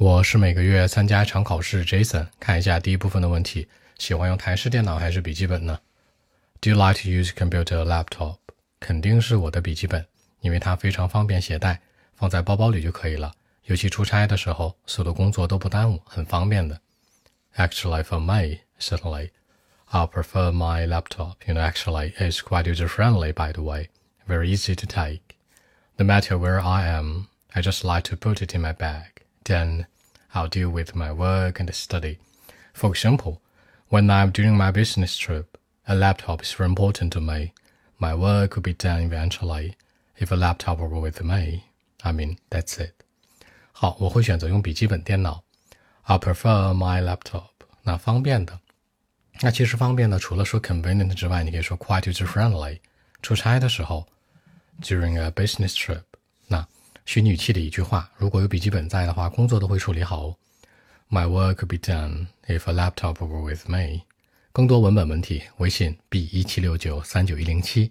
我是每个月参加一场考试，Jason。看一下第一部分的问题：喜欢用台式电脑还是笔记本呢？Do you like to use computer laptop？肯定是我的笔记本，因为它非常方便携带，放在包包里就可以了。尤其出差的时候，所有的工作都不耽误，很方便的。Actually, for me, certainly, I prefer my laptop. You know, actually, it's quite user-friendly, by the way. Very easy to take. No matter where I am, I just like to put it in my bag. Then I'll deal with my work and study. For example, when I'm doing my business trip, a laptop is very important to me. My work will be done eventually. If a laptop were with me, I mean, that's it. 好，我会选择用笔记本电脑。I prefer my laptop. 那方便的，那其实方便的，除了说 convenient 之外，你可以说 quite user friendly。出差的时候，during a business trip，那 虚拟语气的一句话，如果有笔记本在的话，工作都会处理好哦。My work could be done if a laptop were with me。更多文本问题，微信 b 一七六九三九一零七。